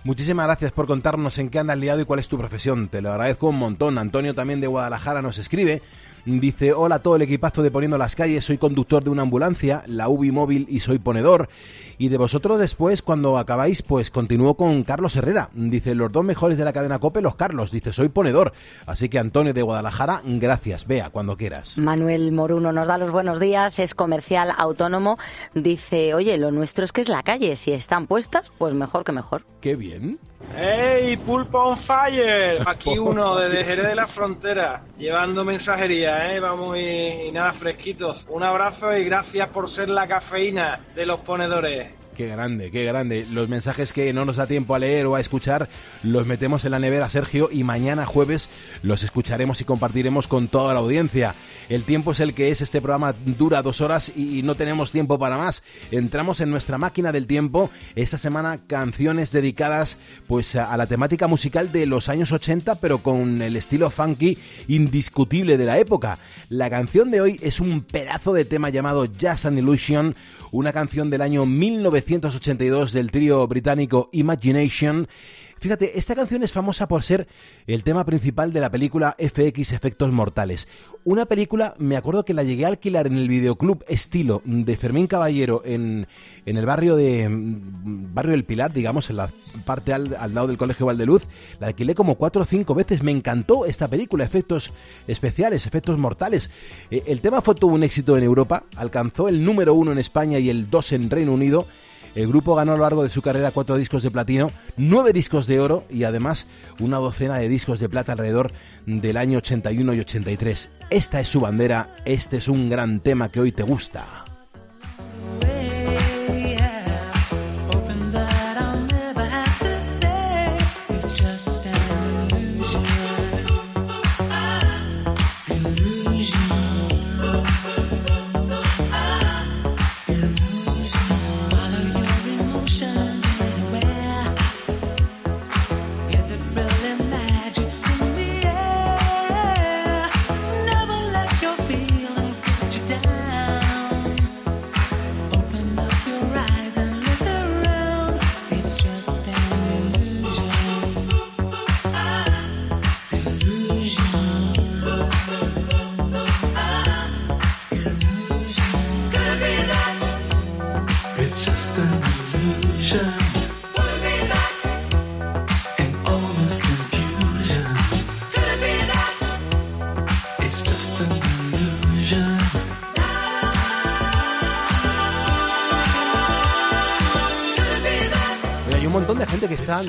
Muchísimas gracias por contarnos en qué andas liado y cuál es tu profesión. Te lo agradezco un montón. Antonio también de Guadalajara nos escribe. Dice, hola a todo el equipazo de Poniendo las Calles, soy conductor de una ambulancia, la UBI móvil y soy ponedor. Y de vosotros después, cuando acabáis, pues continúo con Carlos Herrera. Dice, los dos mejores de la cadena COPE, los Carlos. Dice, soy ponedor. Así que Antonio de Guadalajara, gracias. Vea, cuando quieras. Manuel Moruno nos da los buenos días, es comercial autónomo. Dice, oye, lo nuestro es que es la calle, si están puestas, pues mejor que mejor. Qué bien. ¡Hey, Pulpo on Fire! Aquí uno desde Jerez de la Frontera, llevando mensajería, ¿eh? Vamos y, y nada, fresquitos. Un abrazo y gracias por ser la cafeína de los ponedores. Qué grande, qué grande. Los mensajes que no nos da tiempo a leer o a escuchar los metemos en la nevera, Sergio, y mañana jueves los escucharemos y compartiremos con toda la audiencia. El tiempo es el que es, este programa dura dos horas y no tenemos tiempo para más. Entramos en nuestra máquina del tiempo. Esta semana canciones dedicadas pues a la temática musical de los años 80, pero con el estilo funky indiscutible de la época. La canción de hoy es un pedazo de tema llamado Jazz and Illusion, una canción del año 1982 del trío británico Imagination. Fíjate, esta canción es famosa por ser el tema principal de la película FX Efectos Mortales. Una película, me acuerdo que la llegué a alquilar en el videoclub estilo de Fermín Caballero en, en el barrio de mm, barrio del Pilar, digamos, en la parte al, al lado del Colegio Valdeluz. La alquilé como cuatro o cinco veces. Me encantó esta película, efectos especiales, efectos mortales. Eh, el tema fue todo un éxito en Europa, alcanzó el número uno en España y el dos en Reino Unido. El grupo ganó a lo largo de su carrera cuatro discos de platino, nueve discos de oro y además una docena de discos de plata alrededor del año 81 y 83. Esta es su bandera, este es un gran tema que hoy te gusta.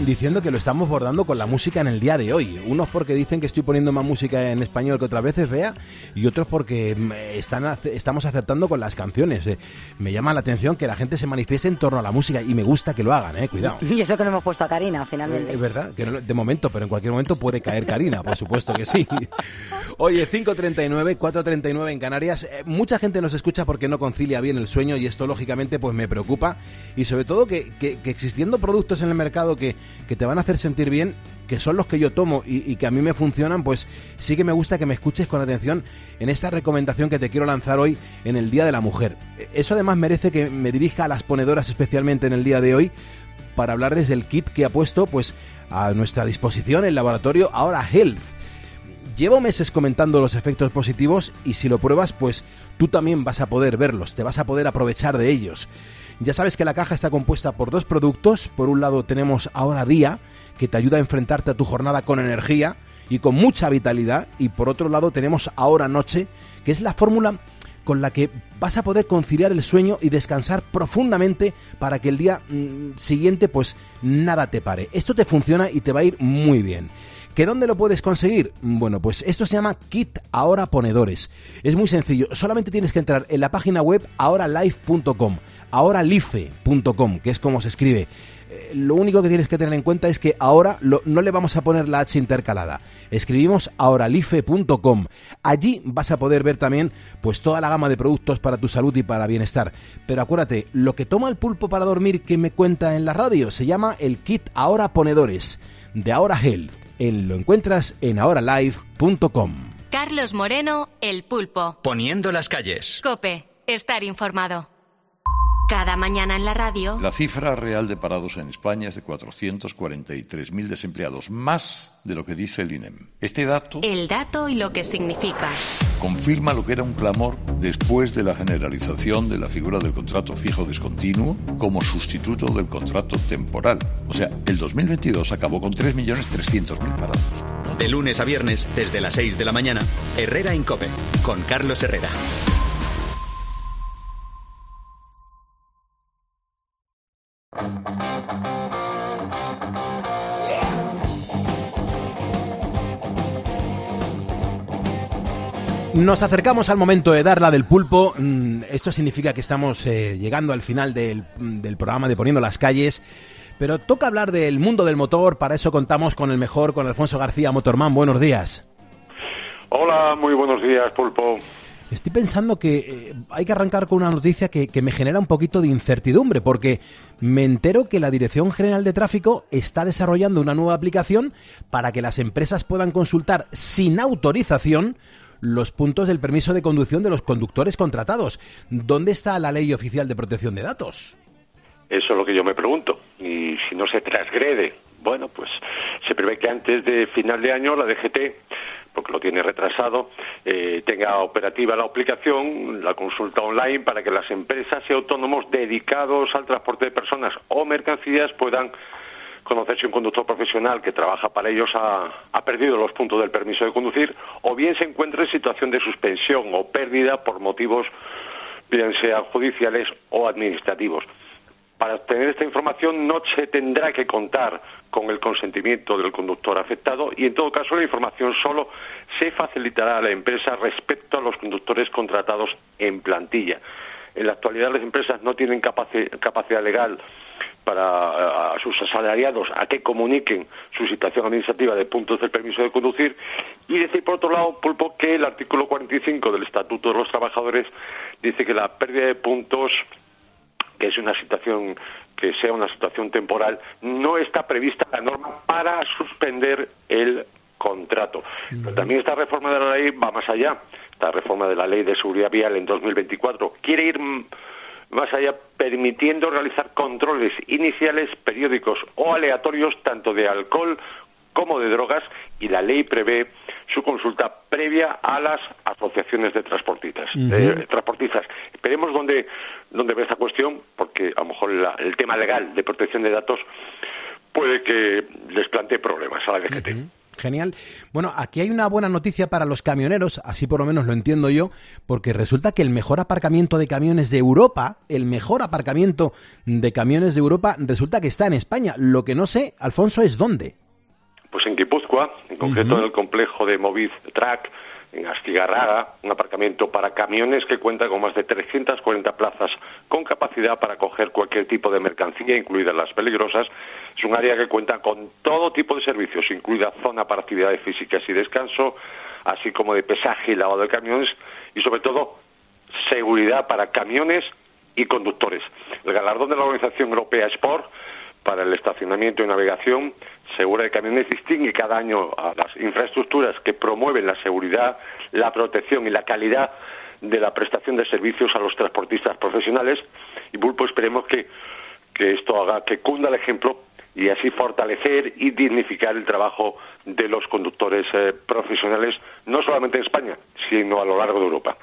Diciendo que lo estamos bordando con la música en el día de hoy. Unos porque dicen que estoy poniendo más música en español que otras veces, vea, y otros porque mm, están, estamos acertando con las canciones. Eh, me llama la atención que la gente se manifieste en torno a la música y me gusta que lo hagan, eh, cuidado. Y eso que no hemos puesto a Karina, finalmente. Eh, es verdad, que de momento, pero en cualquier momento puede caer Karina, por supuesto que sí. Oye, 5.39, 4.39 en Canarias. Eh, mucha gente nos escucha porque no concilia bien el sueño y esto lógicamente pues me preocupa. Y sobre todo que, existiendo productos en el mercado que, te van a hacer sentir bien, que son los que yo tomo y, que a mí me funcionan, pues sí que me gusta que me escuches con atención en esta recomendación que te quiero lanzar hoy en el Día de la Mujer. Eso además merece que me dirija a las ponedoras especialmente en el día de hoy para hablarles del kit que ha puesto pues a nuestra disposición el laboratorio Ahora Health Llevo meses comentando los efectos positivos y si lo pruebas, pues tú también vas a poder verlos, te vas a poder aprovechar de ellos. Ya sabes que la caja está compuesta por dos productos. Por un lado tenemos Ahora Día, que te ayuda a enfrentarte a tu jornada con energía y con mucha vitalidad. Y por otro lado tenemos Ahora Noche, que es la fórmula con la que vas a poder conciliar el sueño y descansar profundamente para que el día mm, siguiente pues nada te pare. Esto te funciona y te va a ir muy bien. ¿Que dónde lo puedes conseguir? Bueno, pues esto se llama Kit Ahora Ponedores. Es muy sencillo, solamente tienes que entrar en la página web ahoralife.com, ahoralife.com, que es como se escribe. Eh, lo único que tienes que tener en cuenta es que ahora no le vamos a poner la H intercalada. Escribimos ahoralife.com. Allí vas a poder ver también pues toda la gama de productos para tu salud y para bienestar. Pero acuérdate, lo que toma el pulpo para dormir que me cuenta en la radio se llama el kit Ahora Ponedores de Ahora Health. Él lo encuentras en ahoralife.com. Carlos Moreno, El Pulpo. Poniendo las calles. Cope, estar informado. Cada mañana en la radio. La cifra real de parados en España es de 443.000 desempleados, más de lo que dice el INEM. Este dato. El dato y lo que significa. Confirma lo que era un clamor después de la generalización de la figura del contrato fijo discontinuo como sustituto del contrato temporal. O sea, el 2022 acabó con 3.300.000 parados. De lunes a viernes, desde las 6 de la mañana, Herrera en Cope, con Carlos Herrera. Nos acercamos al momento de dar la del pulpo. Mm, esto significa que estamos eh, llegando al final del, del, programa de Poniendo las calles. Pero toca hablar del mundo del motor. Para eso contamos con el mejor, con Alfonso García Motorman. Buenos días. Hola, muy buenos días, pulpo. Estoy pensando que eh, hay que arrancar con una noticia que, me genera un poquito de incertidumbre, porque me entero que la Dirección General de Tráfico está desarrollando una nueva aplicación para que las empresas puedan consultar sin autorización los puntos del permiso de conducción de los conductores contratados. ¿Dónde está la ley oficial de protección de datos? Eso es lo que yo me pregunto. Y si no se transgrede, bueno, pues se prevé que antes de final de año la DGT porque lo tiene retrasado, eh, tenga operativa la aplicación, la consulta online, para que las empresas y autónomos dedicados al transporte de personas o mercancías puedan conocer si un conductor profesional que trabaja para ellos ha, perdido los puntos del permiso de conducir o bien se encuentra en situación de suspensión o pérdida por motivos bien sean judiciales o administrativos. Para obtener esta información no se tendrá que contar con el consentimiento del conductor afectado y en todo caso la información solo se facilitará a la empresa respecto a los conductores contratados en plantilla. En la actualidad las empresas no tienen capacidad legal para a sus asalariados a que comuniquen su situación administrativa de puntos del permiso de conducir y decir por otro lado Pulpo que el artículo 45 del Estatuto de los Trabajadores dice que la pérdida de puntos que es una situación que sea una situación temporal, no está prevista la norma para suspender el contrato. Pero también esta reforma de la ley va más allá. Esta reforma de la ley de seguridad vial en 2024 quiere ir más allá permitiendo realizar controles iniciales, periódicos o aleatorios tanto de alcohol como de drogas y la ley prevé su consulta previa a las asociaciones de transportistas. transportistas. Esperemos dónde, dónde ve esta cuestión, porque a lo mejor el tema legal de protección de datos puede que les plantee problemas a la DGT. Genial. Bueno, aquí hay una buena noticia para los camioneros, así por lo menos lo entiendo yo, porque resulta que el mejor aparcamiento de camiones de Europa, el mejor aparcamiento de camiones de Europa, resulta que está en España. Lo que no sé, Alfonso, es dónde. Pues en Guipúzcoa, en concreto en el complejo de Moviz Track, en Astigarraga, un aparcamiento para camiones que cuenta con más de 340 plazas con capacidad para coger cualquier tipo de mercancía, incluidas las peligrosas. Es un área que cuenta con todo tipo de servicios, incluida zona para actividades físicas y descanso, así como de pesaje y lavado de camiones y sobre todo seguridad para camiones y conductores. El galardón de la Organización Europea Sport para el estacionamiento y navegación segura de camiones distingue cada año a las infraestructuras que promueven la seguridad, la protección y la calidad de la prestación de servicios a los transportistas profesionales. Y Bulpo esperemos que, que esto haga que cunda el ejemplo y así fortalecer y dignificar el trabajo de los conductores eh, profesionales, no solamente en España, sino a lo largo de Europa.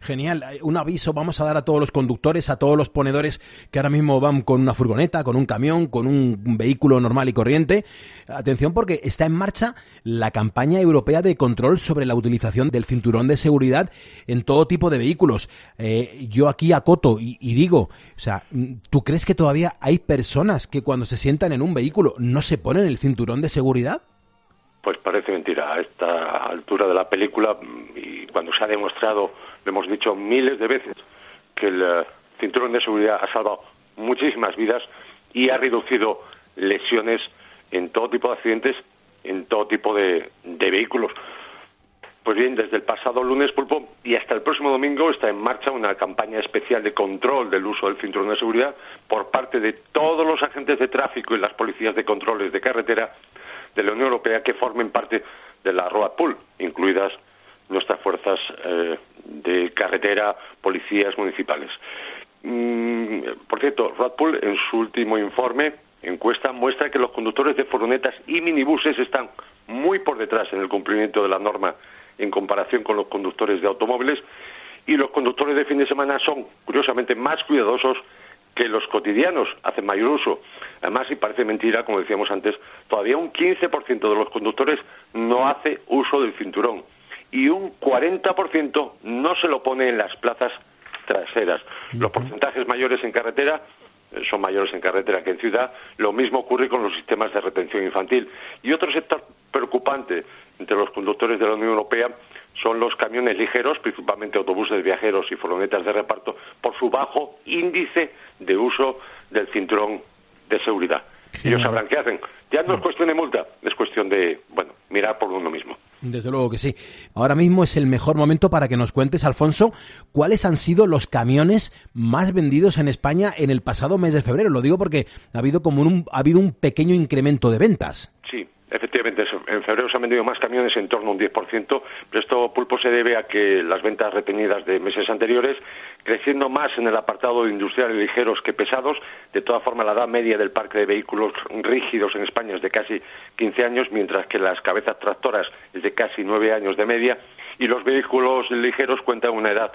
Genial. Un aviso vamos a dar a todos los conductores, a todos los ponedores que ahora mismo van con una furgoneta, con un camión, con un vehículo normal y corriente. Atención porque está en marcha la campaña europea de control sobre la utilización del cinturón de seguridad en todo tipo de vehículos. Eh, yo aquí acoto y, digo, o sea, ¿tú crees que todavía hay personas que cuando se sientan en un vehículo no se ponen el cinturón de seguridad? Pues parece mentira. A esta altura de la película, y cuando se ha demostrado, lo hemos dicho miles de veces, que el eh, cinturón de seguridad ha salvado muchísimas vidas y ha reducido lesiones en todo tipo de accidentes, en todo tipo de vehículos. Pues bien, desde el pasado lunes, Pulpo, y hasta el próximo domingo está en marcha una campaña especial de control del uso del cinturón de seguridad por parte de todos los agentes de tráfico y las policías de controles de carretera de la Unión Europea que formen parte de la Road Pool, incluidas nuestras fuerzas eh, de carretera, policías municipales. Mm, por cierto, Road Pool en su último informe, encuesta, muestra que los conductores de furgonetas y minibuses están muy por detrás en el cumplimiento de la norma en comparación con los conductores de automóviles y los conductores de fin de semana son, curiosamente, más cuidadosos que los cotidianos, hacen mayor uso. Además, y parece mentira, como decíamos antes, todavía un 15% de los conductores no hace uso del cinturón y un 40% no se lo pone en las plazas traseras. Los porcentajes mayores en carretera eh, son mayores en carretera que en ciudad. Lo mismo ocurre con los sistemas de retención infantil. Y otro sector preocupante entre los conductores de la Unión Europea son los camiones ligeros, principalmente autobuses de viajeros y furgonetas de reparto, por su bajo índice de uso del cinturón de seguridad. Ellos sabrán qué hacen. Ya no es cuestión de multa, es cuestión de, bueno, mirar por uno mismo. Desde luego que sí. Ahora mismo es el mejor momento para que nos cuentes, Alfonso, cuáles han sido los camiones más vendidos en España en el pasado mes de febrero. Lo digo porque ha habido como un, ha habido un pequeño incremento de ventas. Sí, Efectivamente, en febrero se han vendido más camiones, en torno a un 10%, pero esto pulpo se debe a que las ventas retenidas de meses anteriores, creciendo más en el apartado de industriales ligeros que pesados, de todas formas la edad media del parque de vehículos rígidos en España es de casi 15 años, mientras que las cabezas tractoras es de casi 9 años de media, y los vehículos ligeros cuentan una edad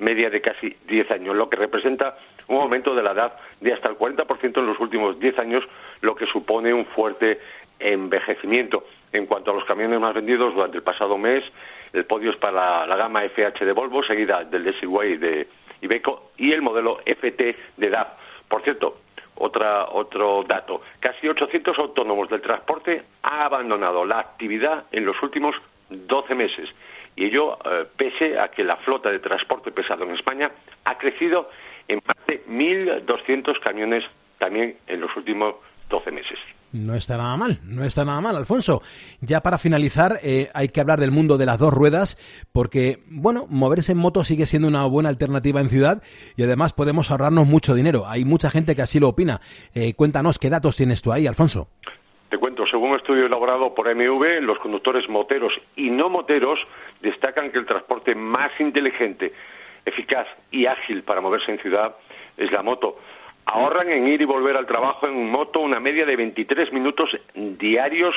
media de casi 10 años, lo que representa un aumento de la edad de hasta el 40% en los últimos 10 años, lo que supone un fuerte envejecimiento. En cuanto a los camiones más vendidos durante el pasado mes, el podio es para la, gama FH de Volvo, seguida del de Segway de Iveco y el modelo FT de DAF. Por cierto, otra, otro dato. Casi 800 autónomos del transporte han abandonado la actividad en los últimos 12 meses. Y ello eh, pese a que la flota de transporte pesado en España ha crecido en más de 1.200 camiones también en los últimos 12 meses. No está nada mal, no está nada mal, Alfonso. Ya para finalizar, eh, hay que hablar del mundo de las dos ruedas, porque, bueno, moverse en moto sigue siendo una buena alternativa en ciudad y además podemos ahorrarnos mucho dinero. Hay mucha gente que así lo opina. Eh, cuéntanos, ¿qué datos tienes tú ahí, Alfonso? Te cuento, según un estudio elaborado por MV, los conductores moteros y no moteros destacan que el transporte más inteligente, eficaz y ágil para moverse en ciudad es la moto ahorran en ir y volver al trabajo en moto una media de 23 minutos diarios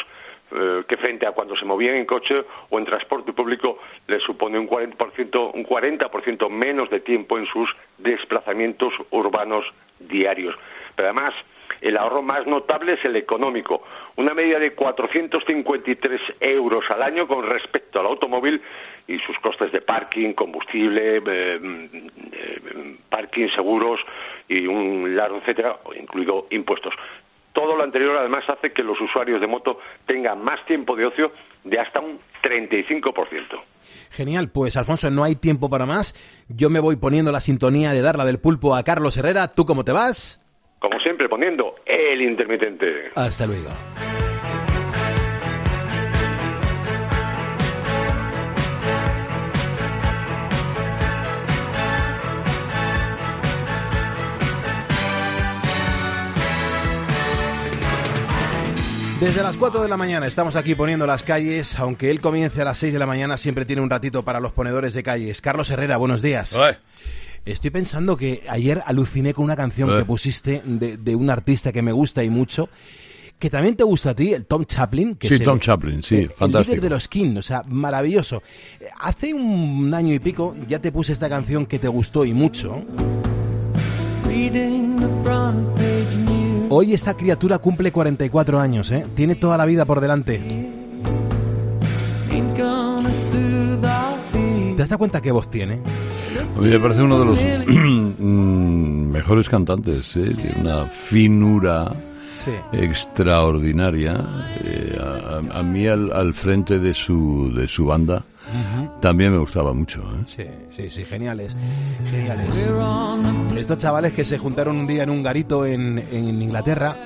eh, que frente a cuando se movían en coche o en transporte público les supone un 40%, un 40 menos de tiempo en sus desplazamientos urbanos diarios. Pero además, el ahorro más notable es el económico, una media de 453 euros al año con respecto al automóvil y sus costes de parking, combustible, eh, eh, parking, seguros y un largo etcétera, incluido impuestos. Todo lo anterior además hace que los usuarios de moto tengan más tiempo de ocio de hasta un 35%. Genial, pues Alfonso, no hay tiempo para más. Yo me voy poniendo la sintonía de darla del pulpo a Carlos Herrera. ¿Tú cómo te vas? Como siempre, poniendo el intermitente. Hasta luego. Desde las 4 de la mañana estamos aquí poniendo las calles, aunque él comience a las 6 de la mañana, siempre tiene un ratito para los ponedores de calles. Carlos Herrera, buenos días. Estoy pensando que ayer aluciné con una canción que pusiste de, un artista que me gusta y mucho, que también te gusta a ti, el Tom Chaplin. Que sí, Tom Chaplin, sí, fantástico. El líder de los King, o sea, maravilloso. Hace un año y pico ya te puse esta canción que te gustó y mucho. Hoy esta criatura cumple 44 años, ¿eh? Tiene toda la vida por delante. ¿Te das cuenta qué voz tiene? A mí me parece uno de los mm, mejores cantantes, ¿eh? Tiene una finura extraordinaria. Eh, a, mí al, frente de su, de su banda también me gustaba mucho. ¿eh? Sí, sí, sí, geniales, geniales. Estos chavales que se juntaron un día en un garito en, en Inglaterra,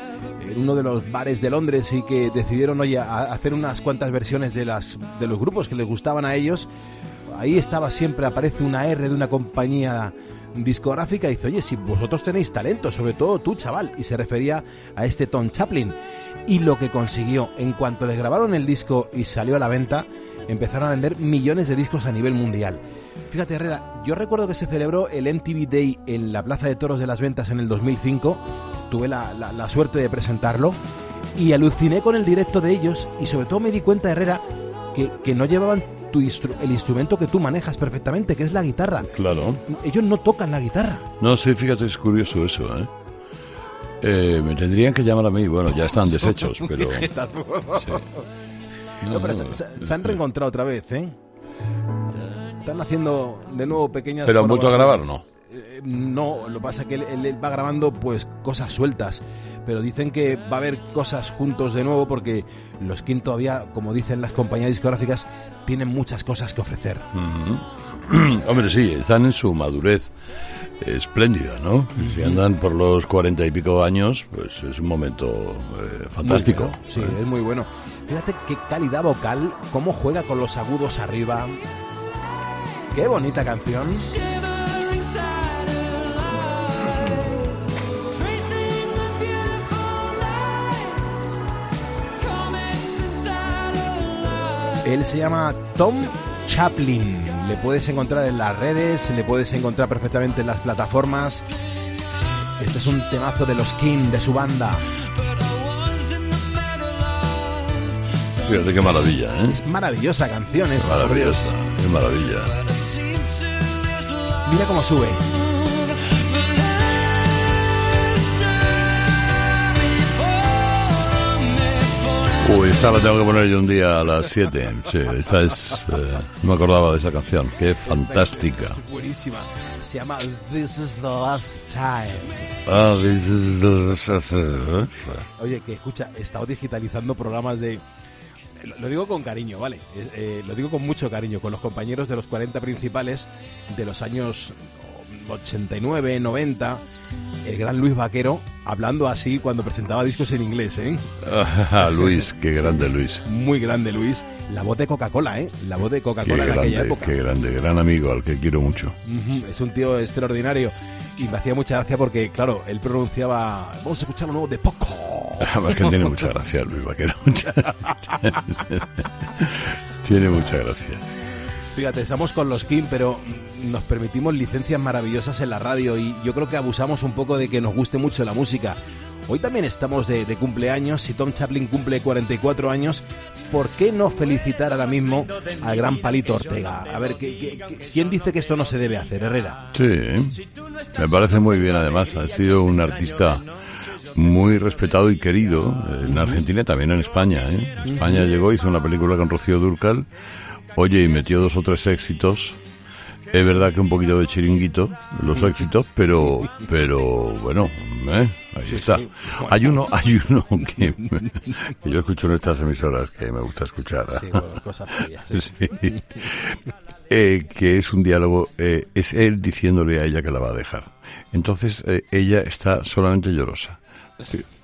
en uno de los bares de Londres y que decidieron, oye, hacer unas cuantas versiones de, las, de los grupos que les gustaban a ellos. Ahí estaba siempre, aparece una R de una compañía discográfica y dice, oye, si vosotros tenéis talento, sobre todo tú, chaval, y se refería a este Tom Chaplin. Y lo que consiguió, en cuanto le grabaron el disco y salió a la venta, empezaron a vender millones de discos a nivel mundial. Fíjate, Herrera, yo recuerdo que se celebró el MTV Day en la Plaza de Toros de las Ventas en el 2005, tuve la, la suerte de presentarlo, y aluciné con el directo de ellos, y sobre todo me di cuenta, Herrera, que, que no llevaban el instrumento que tú manejas perfectamente, que es la guitarra. Claro. Ellos no tocan la guitarra. No, sí, fíjate, es curioso eso, ¿eh? eh me tendrían que llamar a mí, bueno, ya están deshechos, pero... se, han reencontrado otra vez, ¿eh? Están haciendo de nuevo pequeñas... ¿Pero han vuelto a grabar no? Eh, no, lo pasa que él, va grabando pues cosas sueltas, pero dicen que va a haber cosas juntos de nuevo porque los King todavía, como dicen las compañías discográficas, tienen muchas cosas que ofrecer. Hombre, sí, están en su madurez espléndida, ¿no? Si andan por los cuarenta y pico años, pues es un momento eh, fantástico. sí, es muy bueno. Fíjate qué calidad vocal, cómo juega con los agudos arriba. Qué bonita canción. Él se llama Tom Chaplin. Le puedes encontrar en las redes, le puedes encontrar perfectamente en las plataformas. Este es un temazo de los King, de su banda. Fíjate qué maravilla, ¿eh? Es maravillosa canción esta. Maravillosa, qué maravilla. Mira cómo sube. Uy, esta la tengo que poner yo un día a las 7. Sí, esta es. eh, no me acordaba de esa canción. Qué fantástica. Buenísima. Se llama This is the last time. Ah, this is the- Oye, que escucha, he estado digitalizando programas de... Lo digo con cariño, ¿vale? Eh, lo digo con mucho cariño, con los compañeros de los 40 principales de los años 89, 90, el gran Luis Vaquero, hablando así cuando presentaba discos en inglés, ¿eh? Ah, Luis, qué grande Luis. Muy grande Luis. La voz de Coca-Cola, ¿eh? La voz de Coca-Cola en aquella época. qué grande, gran amigo al que quiero mucho. Es un tío extraordinario. Y me hacía mucha gracia porque, claro, él pronunciaba... Vamos a escuchar lo nuevo de Poco. Además que tiene mucha gracia Luis Vaquero. tiene mucha gracia. Fíjate, estamos con los Kim, pero nos permitimos licencias maravillosas en la radio y yo creo que abusamos un poco de que nos guste mucho la música. Hoy también estamos de, cumpleaños, si Tom Chaplin cumple 44 años, ¿por qué no felicitar ahora mismo al gran Palito Ortega? A ver, ¿qué- qué- qué- quién dice que esto no se debe hacer, Herrera? Sí, me parece muy bien además. Ha sido un artista muy respetado y querido en Argentina y también en España. ¿eh? España llegó, hizo una película con Rocío Durcal, oye, y metió dos o tres éxitos. Es verdad que un poquito de chiringuito, los éxitos, pero, pero bueno, ¿eh? ahí está. Hay uno, hay uno que, que yo escucho en estas emisoras que me gusta escuchar. Sí, bueno, cosas sí. Sí. Eh, que es un diálogo, eh, es él diciéndole a ella que la va a dejar. Entonces eh, ella está solamente llorosa.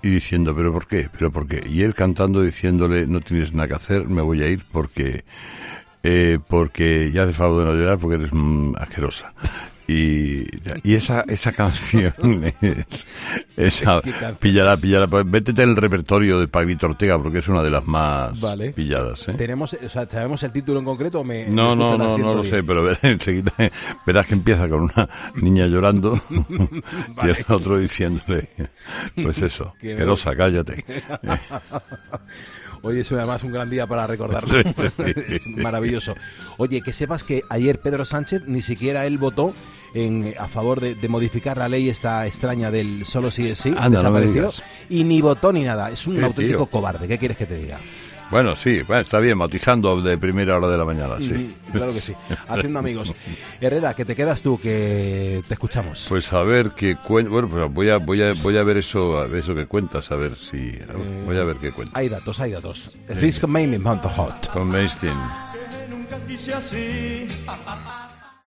Y diciendo, ¿pero por qué? ¿Pero por qué? Y él cantando diciéndole, no tienes nada que hacer, me voy a ir porque, eh, porque ya hace favor de no llorar porque eres mm, asquerosa. Y, y esa, esa canción es, esa, ¿Qué canción? píllala, píllala, pues el repertorio de Pablito Ortega porque es una de las más Vale. pilladas, ¿eh? ¿Tenemos, o sea, ¿Sabemos el título en concreto o me.? No, me no, no, no lo 110? sé, pero ver- enseguida verás que empieza con una niña llorando y el otro diciéndole, pues eso, Que- Querosa, cállate. Oye, es además un gran día para recordarlo. es maravilloso. Oye, que sepas que ayer Pedro Sánchez ni siquiera él votó en, a favor de, de modificar la ley esta extraña del solo sí es sí. Anda, no y ni votó ni nada. Es un auténtico tío. cobarde. ¿Qué quieres que te diga? Bueno, sí, bueno, está bien, matizando de primera hora de la mañana, sí. Mm, Claro que sí. Haciendo amigos. Herrera, que te quedas tú, que te escuchamos. Pues a ver qué cuenta, bueno, pues voy a, voy a, voy a ver eso, a ver eso que cuentas, a ver si, voy a ver qué cuenta. Hay datos, hay datos. Risk Mount Hot. Con Mainstein. nunca quise así.